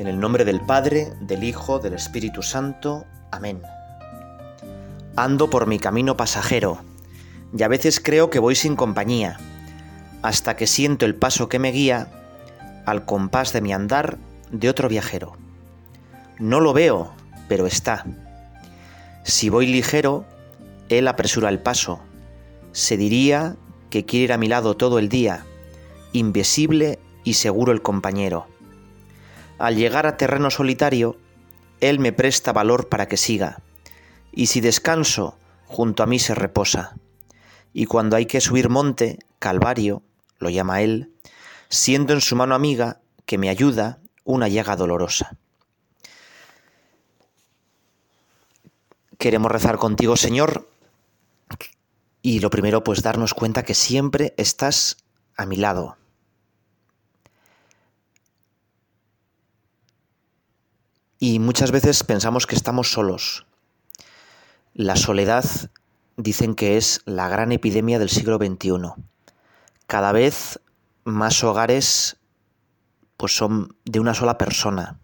En el nombre del Padre, del Hijo, del Espíritu Santo. Amén. Ando por mi camino pasajero, y a veces creo que voy sin compañía, hasta que siento el paso que me guía al compás de mi andar de otro viajero. No lo veo, pero está. Si voy ligero, él apresura el paso. Se diría que quiere ir a mi lado todo el día, invisible y seguro el compañero. Al llegar a terreno solitario, él me presta valor para que siga, y si descanso, junto a mí se reposa. Y cuando hay que subir monte, Calvario, lo llama él, siendo en su mano amiga que me ayuda una llaga dolorosa. Queremos rezar contigo, Señor, y lo primero, pues darnos cuenta que siempre estás a mi lado, Y muchas veces pensamos que estamos solos. La soledad dicen que es la gran epidemia del siglo XXI. Cada vez más hogares pues son de una sola persona.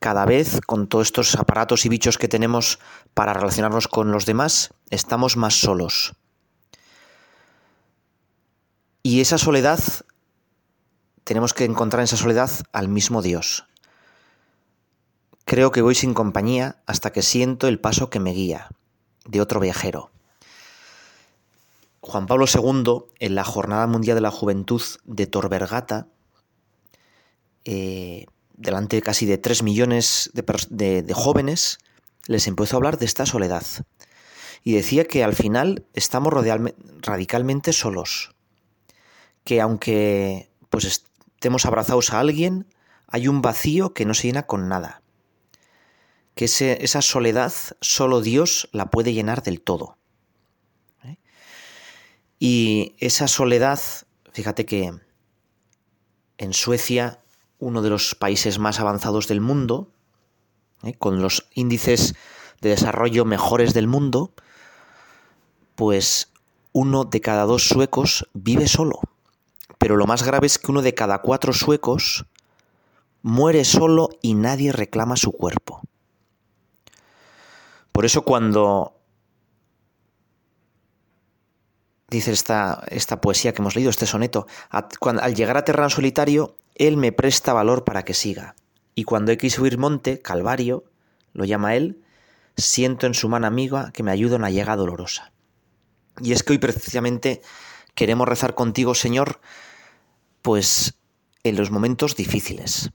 Cada vez con todos estos aparatos y bichos que tenemos para relacionarnos con los demás, estamos más solos. Y esa soledad, tenemos que encontrar en esa soledad al mismo Dios, Creo que voy sin compañía hasta que siento el paso que me guía, de otro viajero. Juan Pablo II, en la Jornada Mundial de la Juventud de Torbergata, eh, delante casi de tres millones de, de jóvenes, les empezó a hablar de esta soledad. Y decía que al final estamos radicalmente solos. Que aunque pues estemos abrazados a alguien, hay un vacío que no se llena con nada que esa soledad solo Dios la puede llenar del todo. ¿eh? Y esa soledad, fíjate que en Suecia, uno de los países más avanzados del mundo, ¿eh? con los índices de desarrollo mejores del mundo, pues uno de cada dos suecos vive solo. Pero lo más grave es que uno de cada cuatro suecos muere solo y nadie reclama su cuerpo. Por eso cuando dice esta, esta, poesía que hemos leído, este soneto, al llegar a terreno solitario, él me presta valor para que siga. Y cuando hay que subir monte, Calvario, lo llama él, siento en su mano amiga que me ayuda en una llegada dolorosa. Y es que hoy precisamente queremos rezar contigo, Señor, pues en los momentos difíciles.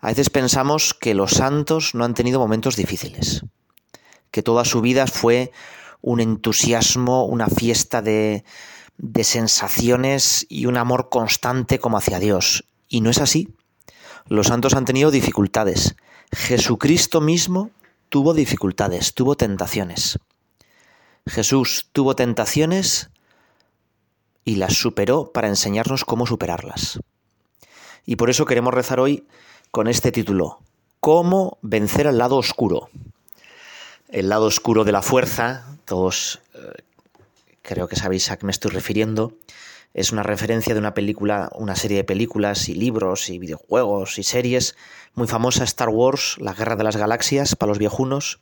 A veces pensamos que los santos no han tenido momentos difíciles que toda su vida fue un entusiasmo, una fiesta de, de sensaciones y un amor constante como hacia Dios. Y no es así. Los santos han tenido dificultades. Jesucristo mismo tuvo dificultades, tuvo tentaciones. Jesús tuvo tentaciones y las superó para enseñarnos cómo superarlas. Y por eso queremos rezar hoy con este título, ¿Cómo vencer al lado oscuro? El lado oscuro de la fuerza, todos eh, creo que sabéis a qué me estoy refiriendo, es una referencia de una película, una serie de películas y libros y videojuegos y series muy famosa, Star Wars, La Guerra de las Galaxias, para los viejunos,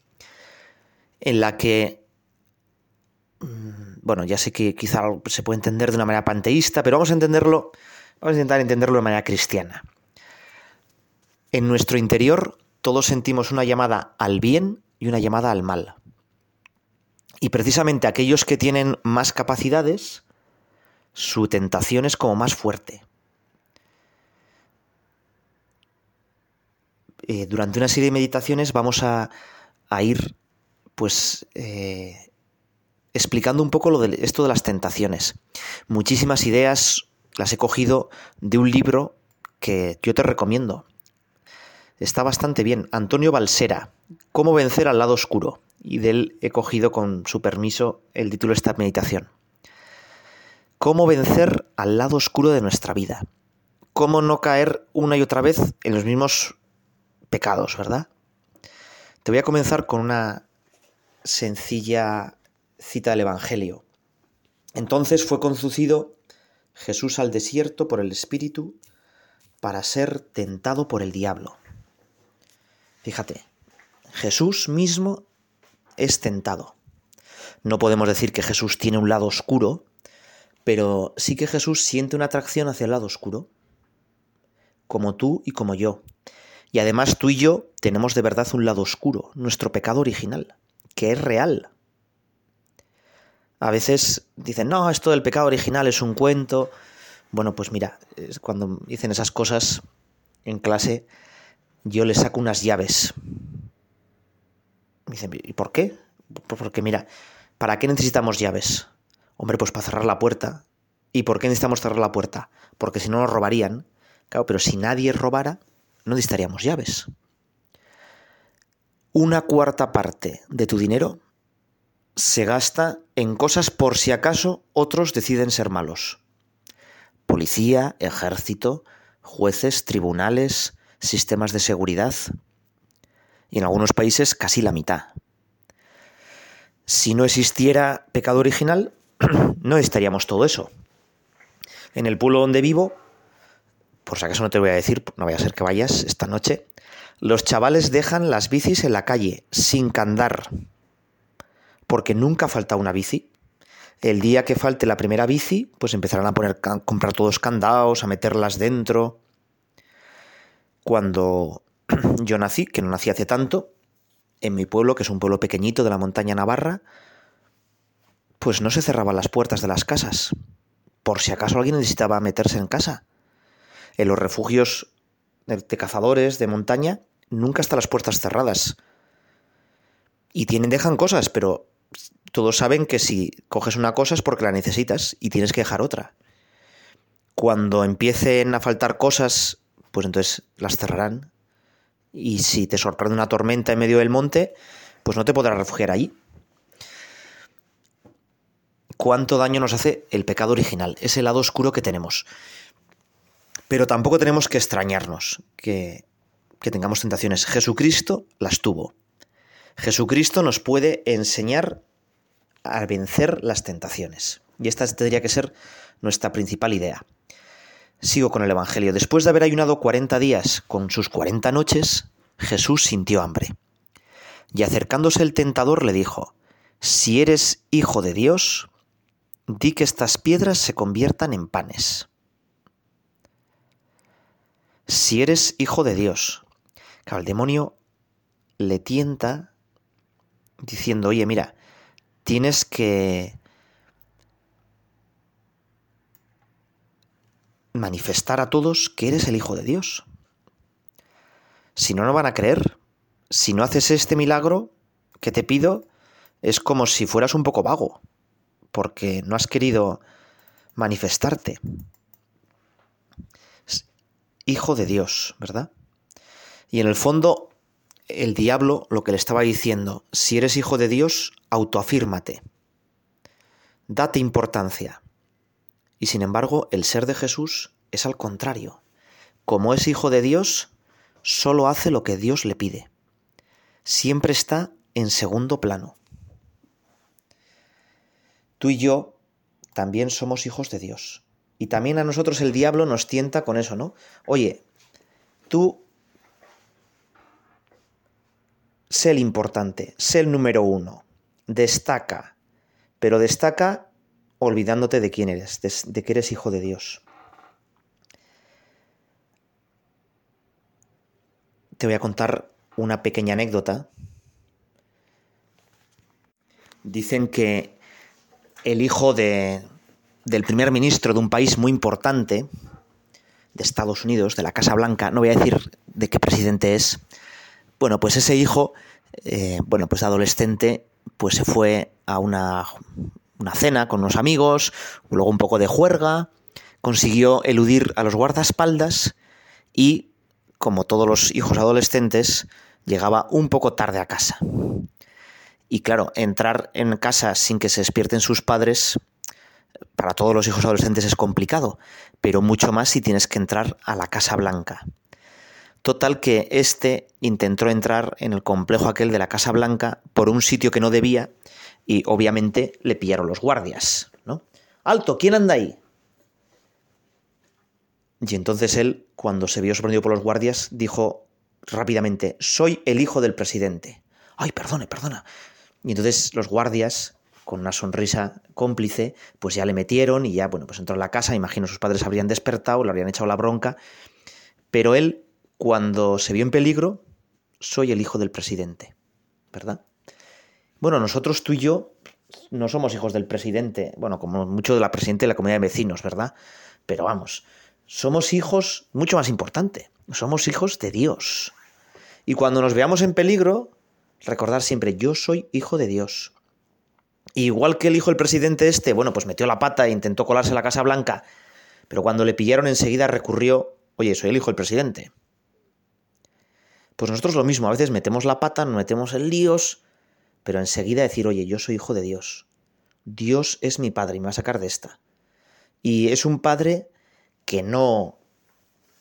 en la que, mm, bueno, ya sé que quizá se puede entender de una manera panteísta, pero vamos a entenderlo, vamos a intentar entenderlo de manera cristiana. En nuestro interior todos sentimos una llamada al bien y una llamada al mal. Y precisamente aquellos que tienen más capacidades, su tentación es como más fuerte. Eh, durante una serie de meditaciones vamos a, ir pues eh, explicando un poco lo de esto de las tentaciones. Muchísimas ideas las he cogido de un libro que yo te recomiendo está bastante bien. Antonio Balsera, ¿Cómo vencer al lado oscuro? Y de él he cogido con su permiso el título de esta meditación. ¿Cómo vencer al lado oscuro de nuestra vida? ¿Cómo no caer una y otra vez en los mismos pecados, verdad? Te voy a comenzar con una sencilla cita del Evangelio. Entonces fue conducido Jesús al desierto por el Espíritu para ser tentado por el diablo. Fíjate, Jesús mismo es tentado. No podemos decir que Jesús tiene un lado oscuro, pero sí que Jesús siente una atracción hacia el lado oscuro, como tú y como yo. Y además tú y yo tenemos de verdad un lado oscuro, nuestro pecado original, que es real. A veces dicen, no, esto del pecado original es un cuento. Bueno, pues mira, cuando dicen esas cosas en clase, yo les saco unas llaves. Me dicen, ¿y por qué? Porque mira, ¿para qué necesitamos llaves? Hombre, pues para cerrar la puerta. ¿Y por qué necesitamos cerrar la puerta? Porque si no nos robarían. Claro, pero si nadie robara, no necesitaríamos llaves. Una cuarta parte de tu dinero se gasta en cosas por si acaso otros deciden ser malos. Policía, ejército, jueces, tribunales, sistemas de seguridad. Y en algunos países casi la mitad. Si no existiera pecado original, no estaríamos todo eso. En el pueblo donde vivo, por si acaso no te voy a decir, no vaya a ser que vayas esta noche, los chavales dejan las bicis en la calle, sin candar, porque nunca falta una bici. El día que falte la primera bici, pues empezarán a poner, a comprar todos candados, a meterlas dentro. Cuando yo nací, que no nací hace tanto, en mi pueblo, que es un pueblo pequeñito de la montaña navarra, pues no se cerraban las puertas de las casas, por si acaso alguien necesitaba meterse en casa. En los refugios de cazadores de montaña nunca están las puertas cerradas. Y tienen, dejan cosas, pero todos saben que si coges una cosa es porque la necesitas y tienes que dejar otra. Cuando empiecen a faltar cosas, pues entonces las cerrarán. Y si te sorprende una tormenta en medio del monte, pues no te podrás refugiar allí. Cuánto daño nos hace el pecado original, ese lado oscuro que tenemos. Pero tampoco tenemos que extrañarnos que, que tengamos tentaciones. Jesucristo las tuvo. Jesucristo nos puede enseñar a vencer las tentaciones. Y esta tendría que ser nuestra principal idea. Sigo con el Evangelio. Después de haber ayunado 40 días con sus 40 noches, Jesús sintió hambre. Y acercándose el tentador le dijo, Si eres hijo de Dios, di que estas piedras se conviertan en panes si eres hijo de Dios. Claro, el demonio le tienta diciendo, oye, mira, tienes que manifestar a todos que eres el Hijo de Dios. Si no, no van a creer. Si no haces este milagro que te pido, es como si fueras un poco vago, porque no has querido manifestarte hijo de Dios, ¿verdad? Y en el fondo, el diablo lo que le estaba diciendo, si eres hijo de Dios, autoafírmate, date importancia. Y sin embargo, el ser de Jesús es al contrario. Como es hijo de Dios, solo hace lo que Dios le pide. Siempre está en segundo plano. Tú y yo también somos hijos de Dios. Y también a nosotros el diablo nos tienta con eso, ¿no? Oye, tú sé el importante, sé el número uno, destaca, pero destaca olvidándote de quién eres, de, que eres hijo de Dios. Te voy a contar una pequeña anécdota. Dicen que el hijo de, del primer ministro de un país muy importante, de Estados Unidos, de la Casa Blanca, no voy a decir de qué presidente es, bueno, pues ese hijo, eh, bueno, pues adolescente, pues se fue a una, una cena con unos amigos, luego un poco de juerga, consiguió eludir a los guardaespaldas y, como todos los hijos adolescentes, llegaba un poco tarde a casa. Y claro, entrar en casa sin que se despierten sus padres, para todos los hijos adolescentes es complicado, pero mucho más si tienes que entrar a la Casa Blanca. Total que este intentó entrar en el complejo aquel de la Casa Blanca por un sitio que no debía y obviamente le pillaron los guardias, ¿no? ¡Alto! ¿Quién anda ahí? Y entonces él, cuando se vio sorprendido por los guardias, dijo rápidamente, soy el hijo del presidente. Ay, perdone, perdona. Y entonces los guardias, con una sonrisa cómplice, pues ya le metieron y ya, bueno, pues entró en la casa, imagino sus padres habrían despertado, le habrían echado la bronca, pero él, cuando se vio en peligro, soy el hijo del presidente, ¿verdad? Bueno, nosotros tú y yo no somos hijos del presidente, bueno, como mucho de la presidenta de la comunidad de vecinos, ¿verdad? Pero vamos, somos hijos mucho más importante, somos hijos de Dios. Y cuando nos veamos en peligro, recordar siempre, yo soy hijo de Dios. igual que el hijo del presidente este, bueno, pues metió la pata e intentó colarse a la Casa Blanca, pero cuando le pillaron enseguida recurrió, oye, soy el hijo del presidente. Pues nosotros lo mismo, a veces metemos la pata, nos metemos en líos, pero enseguida decir, oye, yo soy hijo de Dios. Dios es mi padre y me va a sacar de esta. Y es un padre que no,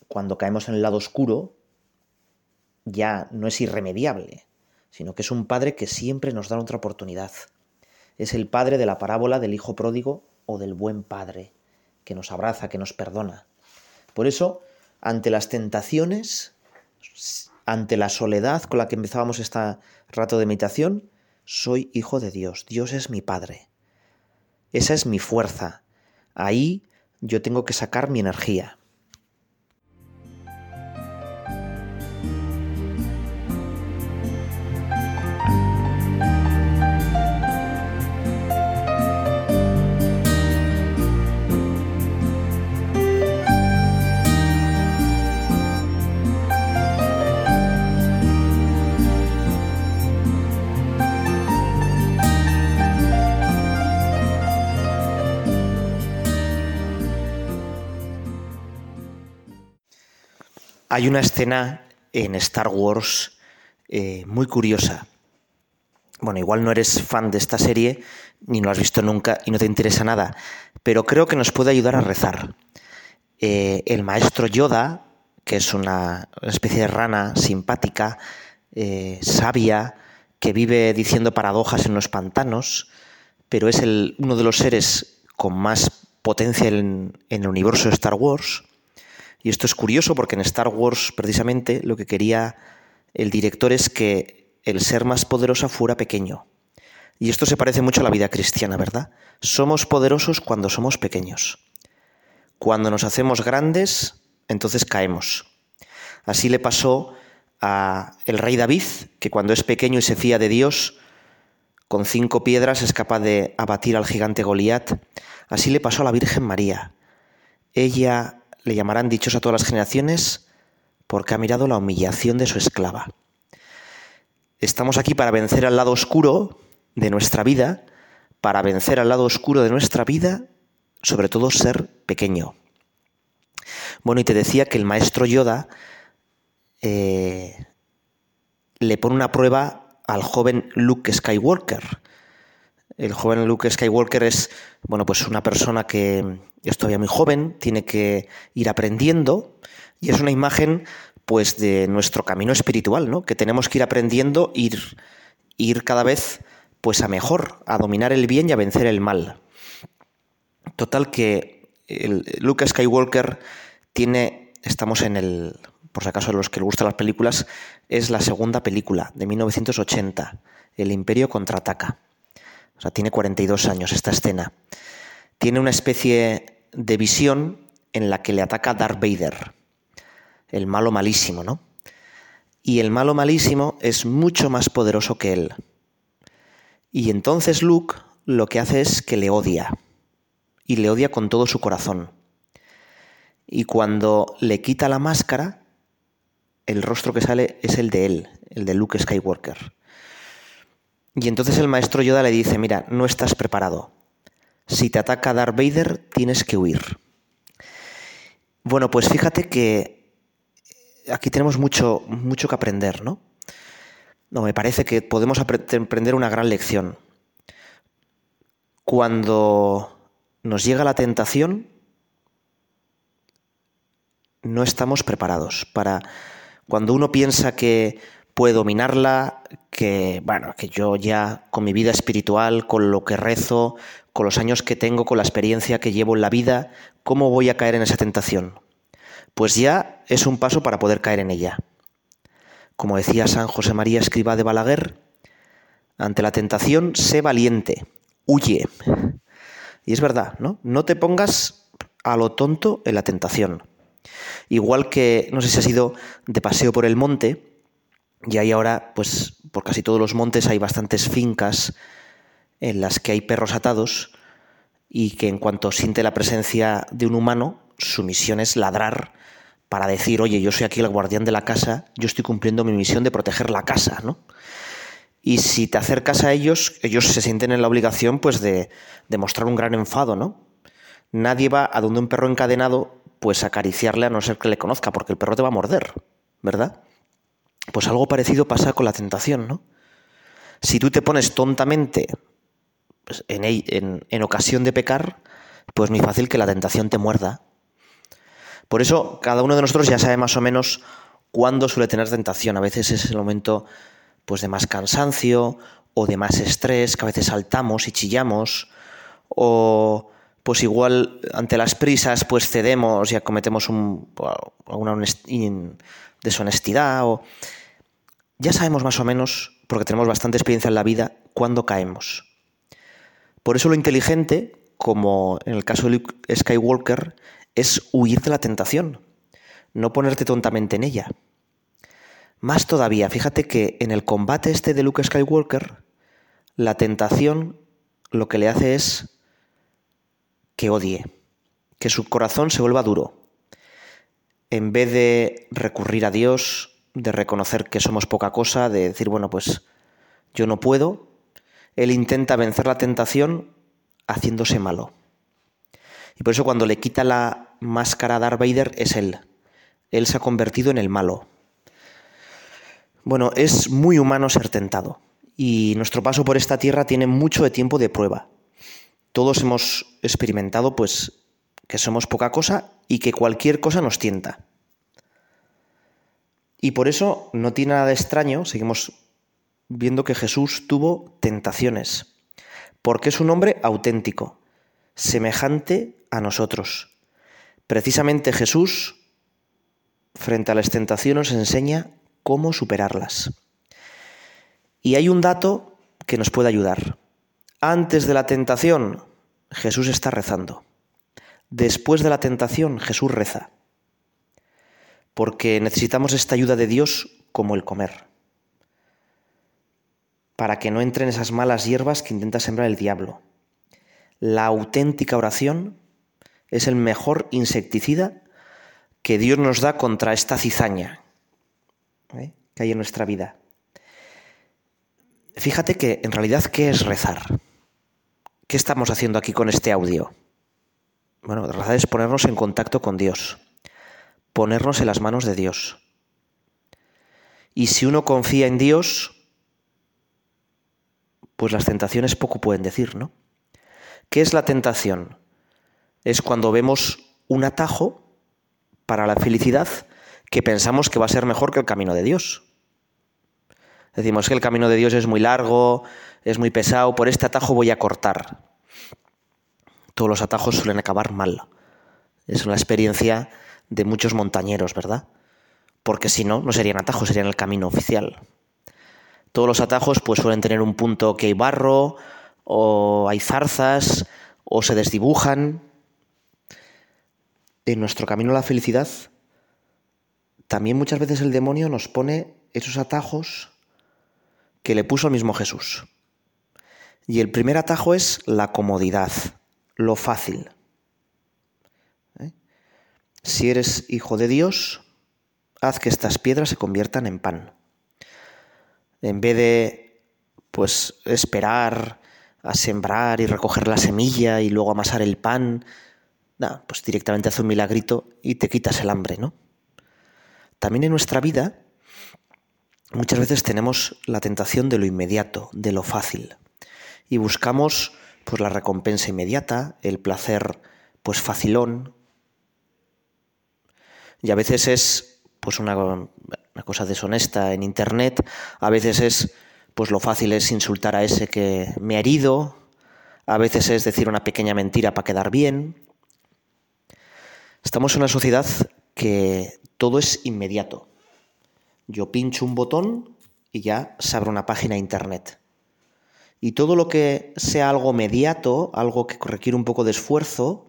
cuando caemos en el lado oscuro, ya no es irremediable, sino que es un padre que siempre nos da otra oportunidad. Es el padre de la parábola del hijo pródigo o del buen padre, que nos abraza, que nos perdona. Por eso, ante las tentaciones, ante la soledad con la que empezábamos este rato de meditación, soy hijo de Dios, Dios es mi Padre. Esa es mi fuerza. Ahí yo tengo que sacar mi energía. Hay una escena en Star Wars eh, muy curiosa. Bueno, igual no eres fan de esta serie, ni lo has visto nunca y no te interesa nada, pero creo que nos puede ayudar a rezar. Eh, el maestro Yoda, que es una especie de rana simpática, eh, sabia, que vive diciendo paradojas en los pantanos, pero es uno de los seres con más potencia en el universo de Star Wars, y esto es curioso porque en Star Wars precisamente lo que quería el director es que el ser más poderoso fuera pequeño. Y esto se parece mucho a la vida cristiana, ¿verdad? Somos poderosos cuando somos pequeños. Cuando nos hacemos grandes, entonces caemos. Así le pasó a el rey David, que cuando es pequeño y se fía de Dios, con cinco piedras es capaz de abatir al gigante Goliat. Así le pasó a la Virgen María. Ella le llamarán dichos a todas las generaciones porque ha mirado la humillación de su esclava. Estamos aquí para vencer al lado oscuro de nuestra vida, para vencer al lado oscuro de nuestra vida, sobre todo ser pequeño. Bueno, y te decía que el maestro Yoda eh, le pone una prueba al joven Luke Skywalker. El joven Luke Skywalker es, bueno, pues una persona que es todavía muy joven, tiene que ir aprendiendo y es una imagen pues de nuestro camino espiritual, ¿no? Que tenemos que ir aprendiendo, ir, ir cada vez pues a mejor, a dominar el bien y a vencer el mal. Total que el Luke Skywalker tiene, estamos en el, por si acaso a los que les gustan las películas, es la segunda película de 1980, El Imperio contraataca. O sea, tiene 42 años esta escena. Tiene una especie de visión en la que le ataca Darth Vader, el malo malísimo, ¿no? Y el malo malísimo es mucho más poderoso que él. Y entonces Luke lo que hace es que le odia. Y le odia con todo su corazón. Y cuando le quita la máscara, el rostro que sale es el de él, el de Luke Skywalker. Y entonces el maestro Yoda le dice, mira, no estás preparado. Si te ataca Darth Vader, tienes que huir. Bueno, pues fíjate que aquí tenemos mucho, mucho que aprender, ¿no? No, me parece que podemos aprender una gran lección. Cuando nos llega la tentación, no estamos preparados para cuando uno piensa que puede dominarla, que bueno, que yo ya con mi vida espiritual, con lo que rezo, con los años que tengo, con la experiencia que llevo en la vida, ¿cómo voy a caer en esa tentación? Pues ya es un paso para poder caer en ella. como decía San José María Escriba de Balaguer, ante la tentación, sé valiente, huye. Y es verdad, ¿no? No te pongas a lo tonto en la tentación. Igual que, no sé si has ido de paseo por el monte, y ahí ahora, pues por casi todos los montes hay bastantes fincas en las que hay perros atados y que en cuanto siente la presencia de un humano, su misión es ladrar para decir, oye, yo soy aquí el guardián de la casa, yo estoy cumpliendo mi misión de proteger la casa, ¿no? Y si te acercas a ellos, ellos se sienten en la obligación, pues, de, demostrar un gran enfado, ¿no? Nadie va a donde un perro encadenado, pues, acariciarle a no ser que le conozca, porque el perro te va a morder, ¿verdad? Pues algo parecido pasa con la tentación, ¿no? Si tú te pones tontamente en, en, en ocasión de pecar, pues muy fácil que la tentación te muerda por eso, cada uno de nosotros ya sabe más o menos cuándo suele tener tentación. A veces es el momento pues, de más cansancio o de más estrés, que a veces saltamos y chillamos, o pues igual ante las prisas pues cedemos y cometemos un, una deshonestidad. O... Ya sabemos más o menos, porque tenemos bastante experiencia en la vida, cuándo caemos. Por eso lo inteligente, como en el caso de Luke Skywalker, es huir de la tentación, no ponerte tontamente en ella. Más todavía, fíjate que en el combate este de Luke Skywalker, la tentación lo que le hace es que odie, que su corazón se vuelva duro. En vez de recurrir a Dios, de reconocer que somos poca cosa, de decir, bueno, pues yo no puedo, él intenta vencer la tentación haciéndose malo. Y por eso cuando le quita la máscara a Darth Vader es él. Él se ha convertido en el malo. Bueno, es muy humano ser tentado. Y nuestro paso por esta tierra tiene mucho de tiempo de prueba. Todos hemos experimentado, pues, que somos poca cosa y que cualquier cosa nos tienta. Y por eso no tiene nada de extraño, seguimos viendo que Jesús tuvo tentaciones, porque es un hombre auténtico, semejante a nosotros. Precisamente Jesús, frente a las tentaciones, enseña cómo superarlas. Y hay un dato que nos puede ayudar. Antes de la tentación, Jesús está rezando. Después de la tentación, Jesús reza. Porque necesitamos esta ayuda de Dios como el comer. Para que no entren esas malas hierbas que intenta sembrar el diablo. La auténtica oración es el mejor insecticida que Dios nos da contra esta cizaña ¿eh? que hay en nuestra vida. Fíjate que en realidad, ¿qué es rezar? ¿Qué estamos haciendo aquí con este audio? Bueno, rezar es ponernos en contacto con Dios, ponernos en las manos de Dios. Y si uno confía en Dios, pues las tentaciones poco pueden decir, ¿no? ¿Qué es la tentación? Es cuando vemos un atajo para la felicidad que pensamos que va a ser mejor que el camino de Dios. Decimos que el camino de Dios es muy largo, es muy pesado, por este atajo voy a cortar. Todos los atajos suelen acabar mal. Es una experiencia de muchos montañeros, ¿verdad? Porque si no, no serían atajos, serían el camino oficial. Todos los atajos pues suelen tener un punto que hay barro, o hay zarzas, o se desdibujan. En nuestro camino a la felicidad, también muchas veces el demonio nos pone esos atajos que le puso el mismo Jesús. Y el primer atajo es la comodidad, lo fácil. ¿Eh? Si eres hijo de Dios, haz que estas piedras se conviertan en pan. En vez de pues esperar a sembrar y recoger la semilla y luego amasar el pan, nada, pues directamente hace un milagrito y te quitas el hambre, ¿no? También en nuestra vida muchas veces tenemos la tentación de lo inmediato, de lo fácil, y buscamos pues la recompensa inmediata, el placer pues facilón, y a veces es pues una, una cosa deshonesta en internet, a veces es pues lo fácil es insultar a ese que me ha herido, a veces es decir una pequeña mentira para quedar bien. Estamos en una sociedad que todo es inmediato. Yo pincho un botón y ya se abre una página internet. Y todo lo que sea algo mediato, algo que requiere un poco de esfuerzo,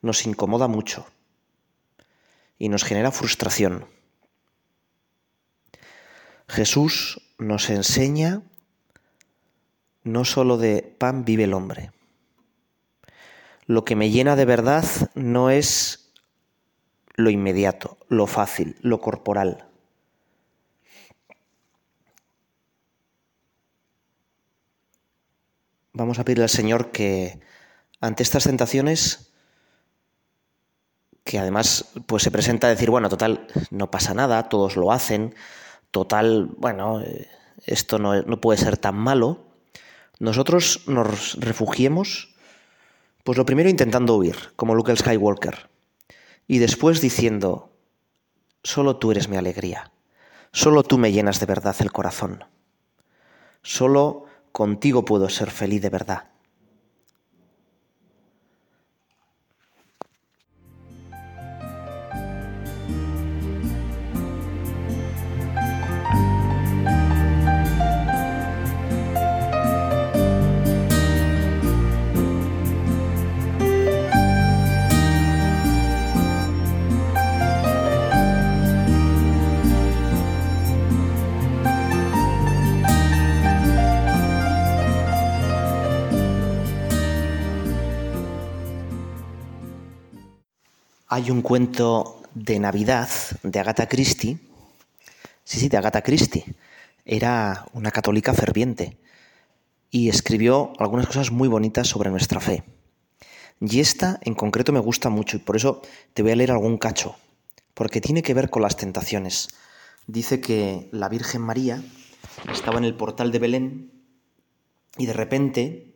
nos incomoda mucho y nos genera frustración. Jesús nos enseña no solo de pan vive el hombre. Lo que me llena de verdad no es lo inmediato, lo fácil, lo corporal. Vamos a pedirle al Señor que ante estas tentaciones, que además pues se presenta a decir, bueno, total, no pasa nada, todos lo hacen, total, bueno, eh, esto no, no puede ser tan malo, nosotros nos refugiemos, pues lo primero intentando huir, como Luke Skywalker, y después diciendo, solo tú eres mi alegría, solo tú me llenas de verdad el corazón, solo contigo puedo ser feliz de verdad. Hay un cuento de Navidad de Agatha Christie. Sí, sí, de Agatha Christie. Era una católica ferviente y escribió algunas cosas muy bonitas sobre nuestra fe. Y esta en concreto me gusta mucho y por eso te voy a leer algún cacho, porque tiene que ver con las tentaciones. Dice que la Virgen María estaba en el portal de Belén y de repente,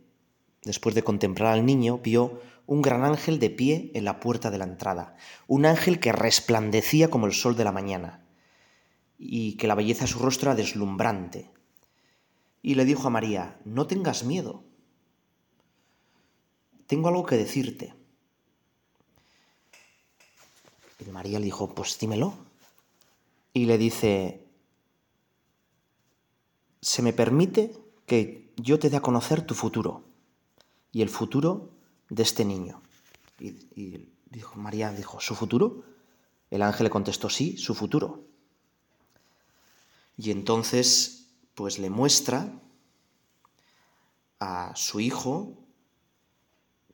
después de contemplar al niño, vio un gran ángel de pie en la puerta de la entrada, un ángel que resplandecía como el sol de la mañana, y que la belleza de su rostro era deslumbrante. Y le dijo a María, no tengas miedo, tengo algo que decirte. Y María le dijo, pues dímelo. Y le dice, se me permite que yo te dé a conocer tu futuro. Y el futuro de este niño. Y, dijo, María dijo, ¿su futuro? El ángel le contestó, sí, su futuro. Y entonces, pues le muestra a su hijo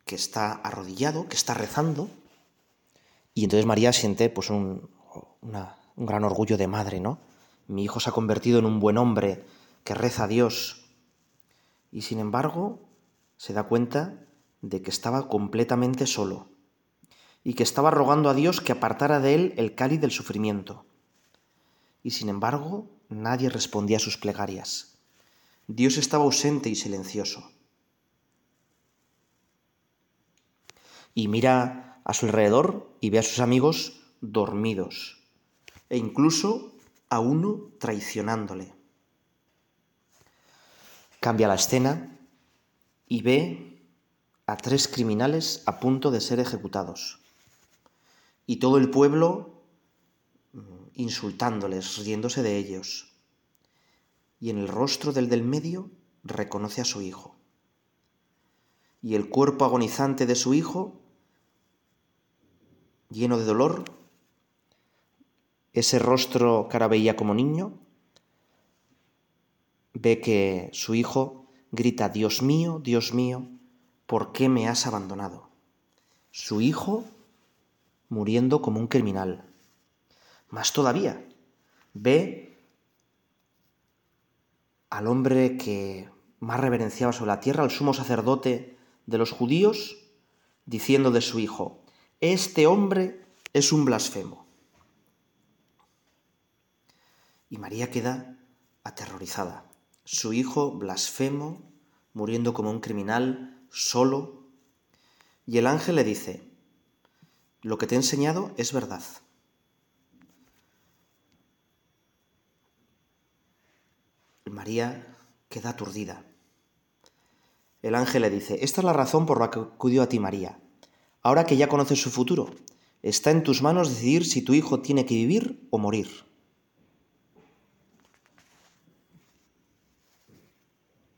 que está arrodillado, que está rezando, y entonces María siente pues un, un gran orgullo de madre, ¿no? Mi hijo se ha convertido en un buen hombre que reza a Dios. Y sin embargo, se da cuenta de que estaba completamente solo y que estaba rogando a Dios que apartara de él el cáliz del sufrimiento. Y sin embargo, nadie respondía a sus plegarias. Dios estaba ausente y silencioso. Y mira a su alrededor y ve a sus amigos dormidos, e incluso a uno traicionándole. Cambia la escena y ve a tres criminales a punto de ser ejecutados. Y todo el pueblo mm, insultándoles, riéndose de ellos. Y en el rostro del del medio reconoce a su hijo. Y el cuerpo agonizante de su hijo, lleno de dolor, ese rostro que ahora veía como niño, ve que su hijo grita, Dios mío, Dios mío, ¿por qué me has abandonado? Su hijo muriendo como un criminal. Más todavía, ve al hombre que más reverenciaba sobre la tierra, al sumo sacerdote de los judíos, diciendo de su hijo, este hombre es un blasfemo. Y María queda aterrorizada. Su hijo blasfemo, muriendo como un criminal, solo, y el ángel le dice, lo que te he enseñado es verdad. María queda aturdida. El ángel le dice, esta es la razón por la que acudió a ti María. Ahora que ya conoces su futuro, está en tus manos decidir si tu hijo tiene que vivir o morir.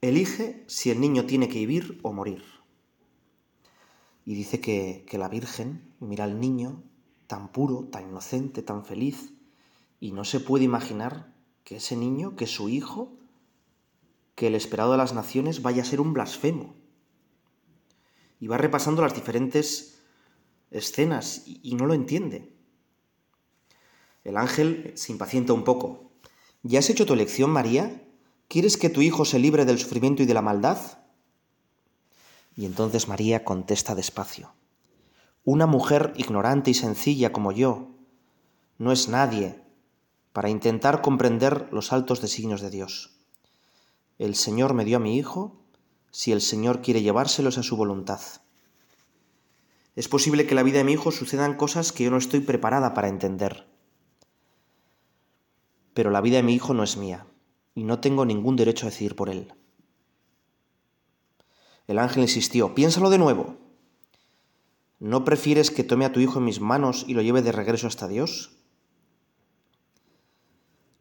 Elige si el niño tiene que vivir o morir. Y dice que, que la Virgen mira al niño tan puro, tan inocente, tan feliz, y no se puede imaginar que ese niño, que su hijo, que el esperado de las naciones vaya a ser un blasfemo. Y va repasando las diferentes escenas y, no lo entiende. El ángel se impacienta un poco. ¿Ya has hecho tu elección, María? ¿Quieres que tu hijo se libre del sufrimiento y de la maldad? Y entonces María contesta despacio. Una mujer ignorante y sencilla como yo no es nadie para intentar comprender los altos designios de Dios. El Señor me dio a mi hijo si el Señor quiere llevárselos a su voluntad. Es posible que en la vida de mi hijo sucedan cosas que yo no estoy preparada para entender. Pero la vida de mi hijo no es mía y no tengo ningún derecho a decidir por él. El ángel insistió, piénsalo de nuevo. ¿No prefieres que tome a tu hijo en mis manos y lo lleve de regreso hasta Dios?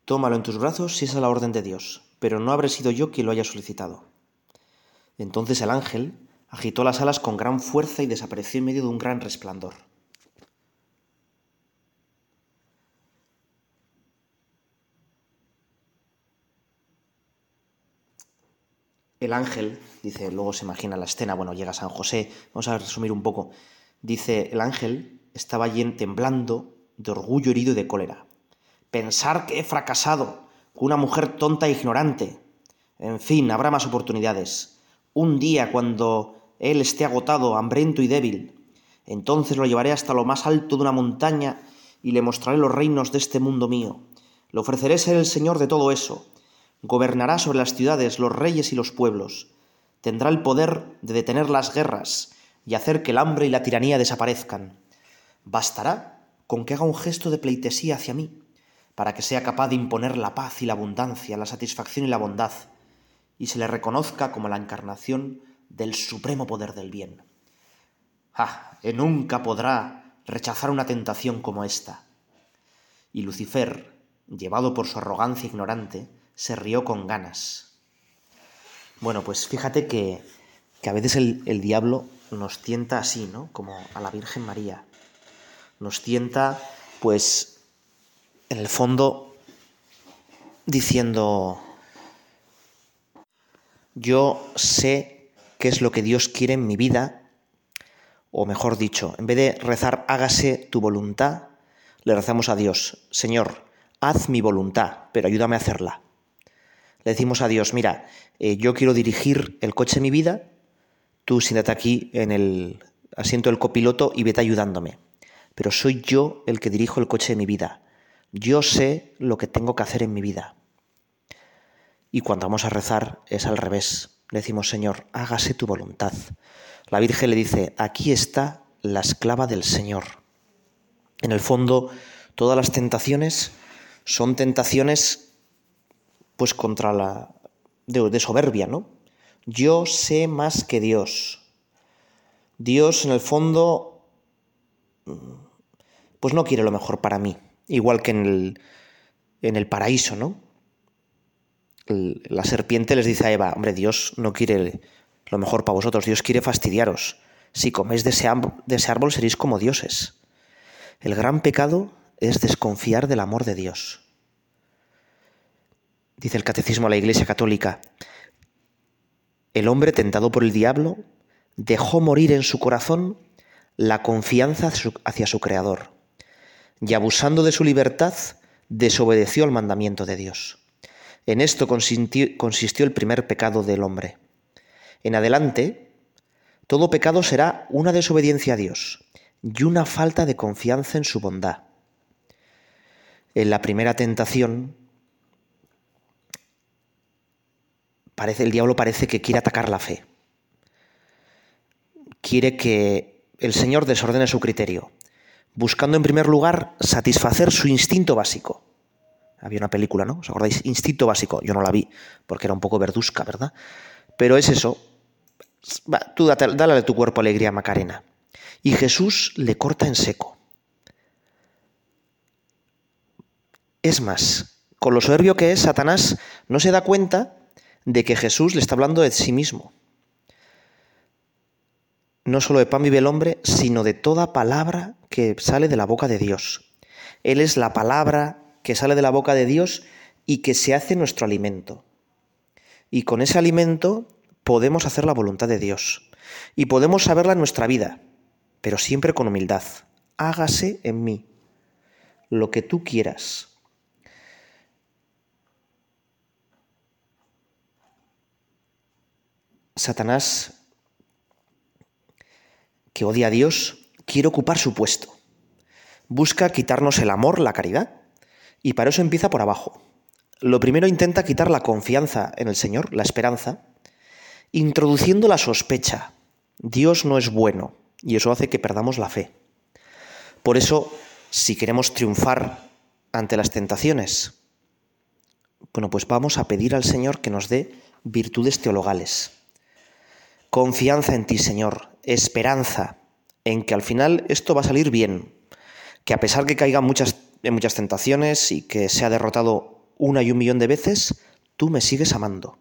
Tómalo en tus brazos si esa es la orden de Dios pero no habré sido yo quien lo haya solicitado. Entonces el ángel agitó las alas con gran fuerza y desapareció en medio de un gran resplandor. El ángel, dice, luego se imagina la escena, bueno, llega San José, vamos a resumir un poco, dice, el ángel estaba allí temblando de orgullo herido y de cólera. Pensar que he fracasado, una mujer tonta e ignorante. En fin, habrá más oportunidades. Un día, cuando él esté agotado, hambriento y débil, entonces lo llevaré hasta lo más alto de una montaña y le mostraré los reinos de este mundo mío. Le ofreceré ser el Señor de todo eso. Gobernará sobre las ciudades, los reyes y los pueblos. Tendrá el poder de detener las guerras y hacer que el hambre y la tiranía desaparezcan. Bastará con que haga un gesto de pleitesía hacia mí para que sea capaz de imponer la paz y la abundancia, la satisfacción y la bondad, y se le reconozca como la encarnación del supremo poder del bien. Ah, nunca podrá rechazar una tentación como esta. Y Lucifer, llevado por su arrogancia ignorante, se rió con ganas. Bueno, pues fíjate que, que a veces el, el diablo nos tienta así, ¿no? Como a la Virgen María. Nos tienta, pues, en el fondo diciendo, yo sé qué es lo que Dios quiere en mi vida, o mejor dicho, en vez de rezar hágase tu voluntad, le rezamos a Dios, Señor, haz mi voluntad, pero ayúdame a hacerla. Le decimos a Dios, mira, eh, yo quiero dirigir el coche de mi vida, tú siéntate aquí en el asiento del copiloto y vete ayudándome. Pero soy yo el que dirijo el coche de mi vida. Yo sé lo que tengo que hacer en mi vida. Y cuando vamos a rezar es al revés. Le decimos, Señor, hágase tu voluntad. La Virgen le dice, aquí está la esclava del Señor. En el fondo, todas las tentaciones son tentaciones pues contra la de, soberbia, ¿no? Yo sé más que Dios. Dios en el fondo pues no quiere lo mejor para mí igual que en el, en el paraíso, ¿no? La serpiente les dice a Eva, hombre, Dios no quiere lo mejor para vosotros, Dios quiere fastidiaros. Si coméis de ese, de ese árbol seréis como dioses. El gran pecado es desconfiar del amor de Dios. Dice el Catecismo de la Iglesia Católica, el hombre tentado por el diablo dejó morir en su corazón la confianza hacia su Creador y abusando de su libertad, desobedeció al mandamiento de Dios. En esto consistió el primer pecado del hombre. En adelante, todo pecado será una desobediencia a Dios y una falta de confianza en su bondad. En la primera tentación, el diablo parece que quiere atacar la fe. Quiere que el Señor desordene su criterio buscando en primer lugar satisfacer su instinto básico. Había una película, ¿no? ¿Os acordáis? Instinto básico. Yo no la vi porque era un poco verduzca, ¿verdad? Pero es eso. tú dale a tu cuerpo alegría, Macarena. Y Jesús le corta en seco. Es más, con lo soberbio que es, Satanás no se da cuenta de que Jesús le está hablando de sí mismo. No solo de pan vive el hombre, sino de toda palabra que sale de la boca de Dios. Él es la palabra que sale de la boca de Dios y que se hace nuestro alimento. Y con ese alimento podemos hacer la voluntad de Dios. Y podemos saberla en nuestra vida, pero siempre con humildad. Hágase en mí lo que tú quieras. Satanás, que odia a Dios, quiere ocupar su puesto. Busca quitarnos el amor, la caridad, y para eso empieza por abajo. Lo primero intenta quitar la confianza en el Señor, la esperanza, introduciendo la sospecha. Dios no es bueno, y eso hace que perdamos la fe. Por eso, si queremos triunfar ante las tentaciones, bueno, pues vamos a pedir al Señor que nos dé virtudes teologales confianza en ti, Señor, esperanza en que al final esto va a salir bien, que a pesar que caiga muchas, en muchas tentaciones y que sea derrotado una y un millón de veces, tú me sigues amando.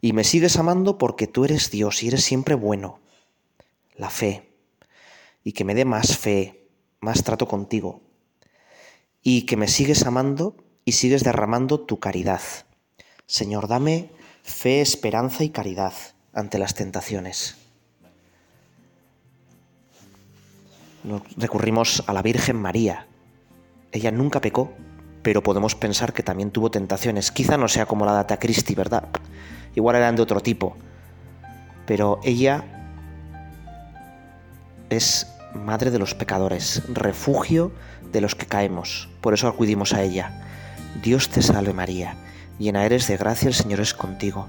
Y me sigues amando porque tú eres Dios y eres siempre bueno. La fe. Y que me dé más fe, más trato contigo. Y que me sigues amando y sigues derramando tu caridad. Señor, dame fe, esperanza y caridad ante las tentaciones. recurrimos a la Virgen María. Ella nunca pecó, pero podemos pensar que también tuvo tentaciones. Quizá no sea como la data Christi, ¿verdad? Igual eran de otro tipo. Pero ella es madre de los pecadores, refugio de los que caemos. Por eso acudimos a ella. Dios te salve María, llena eres de gracia, el Señor es contigo.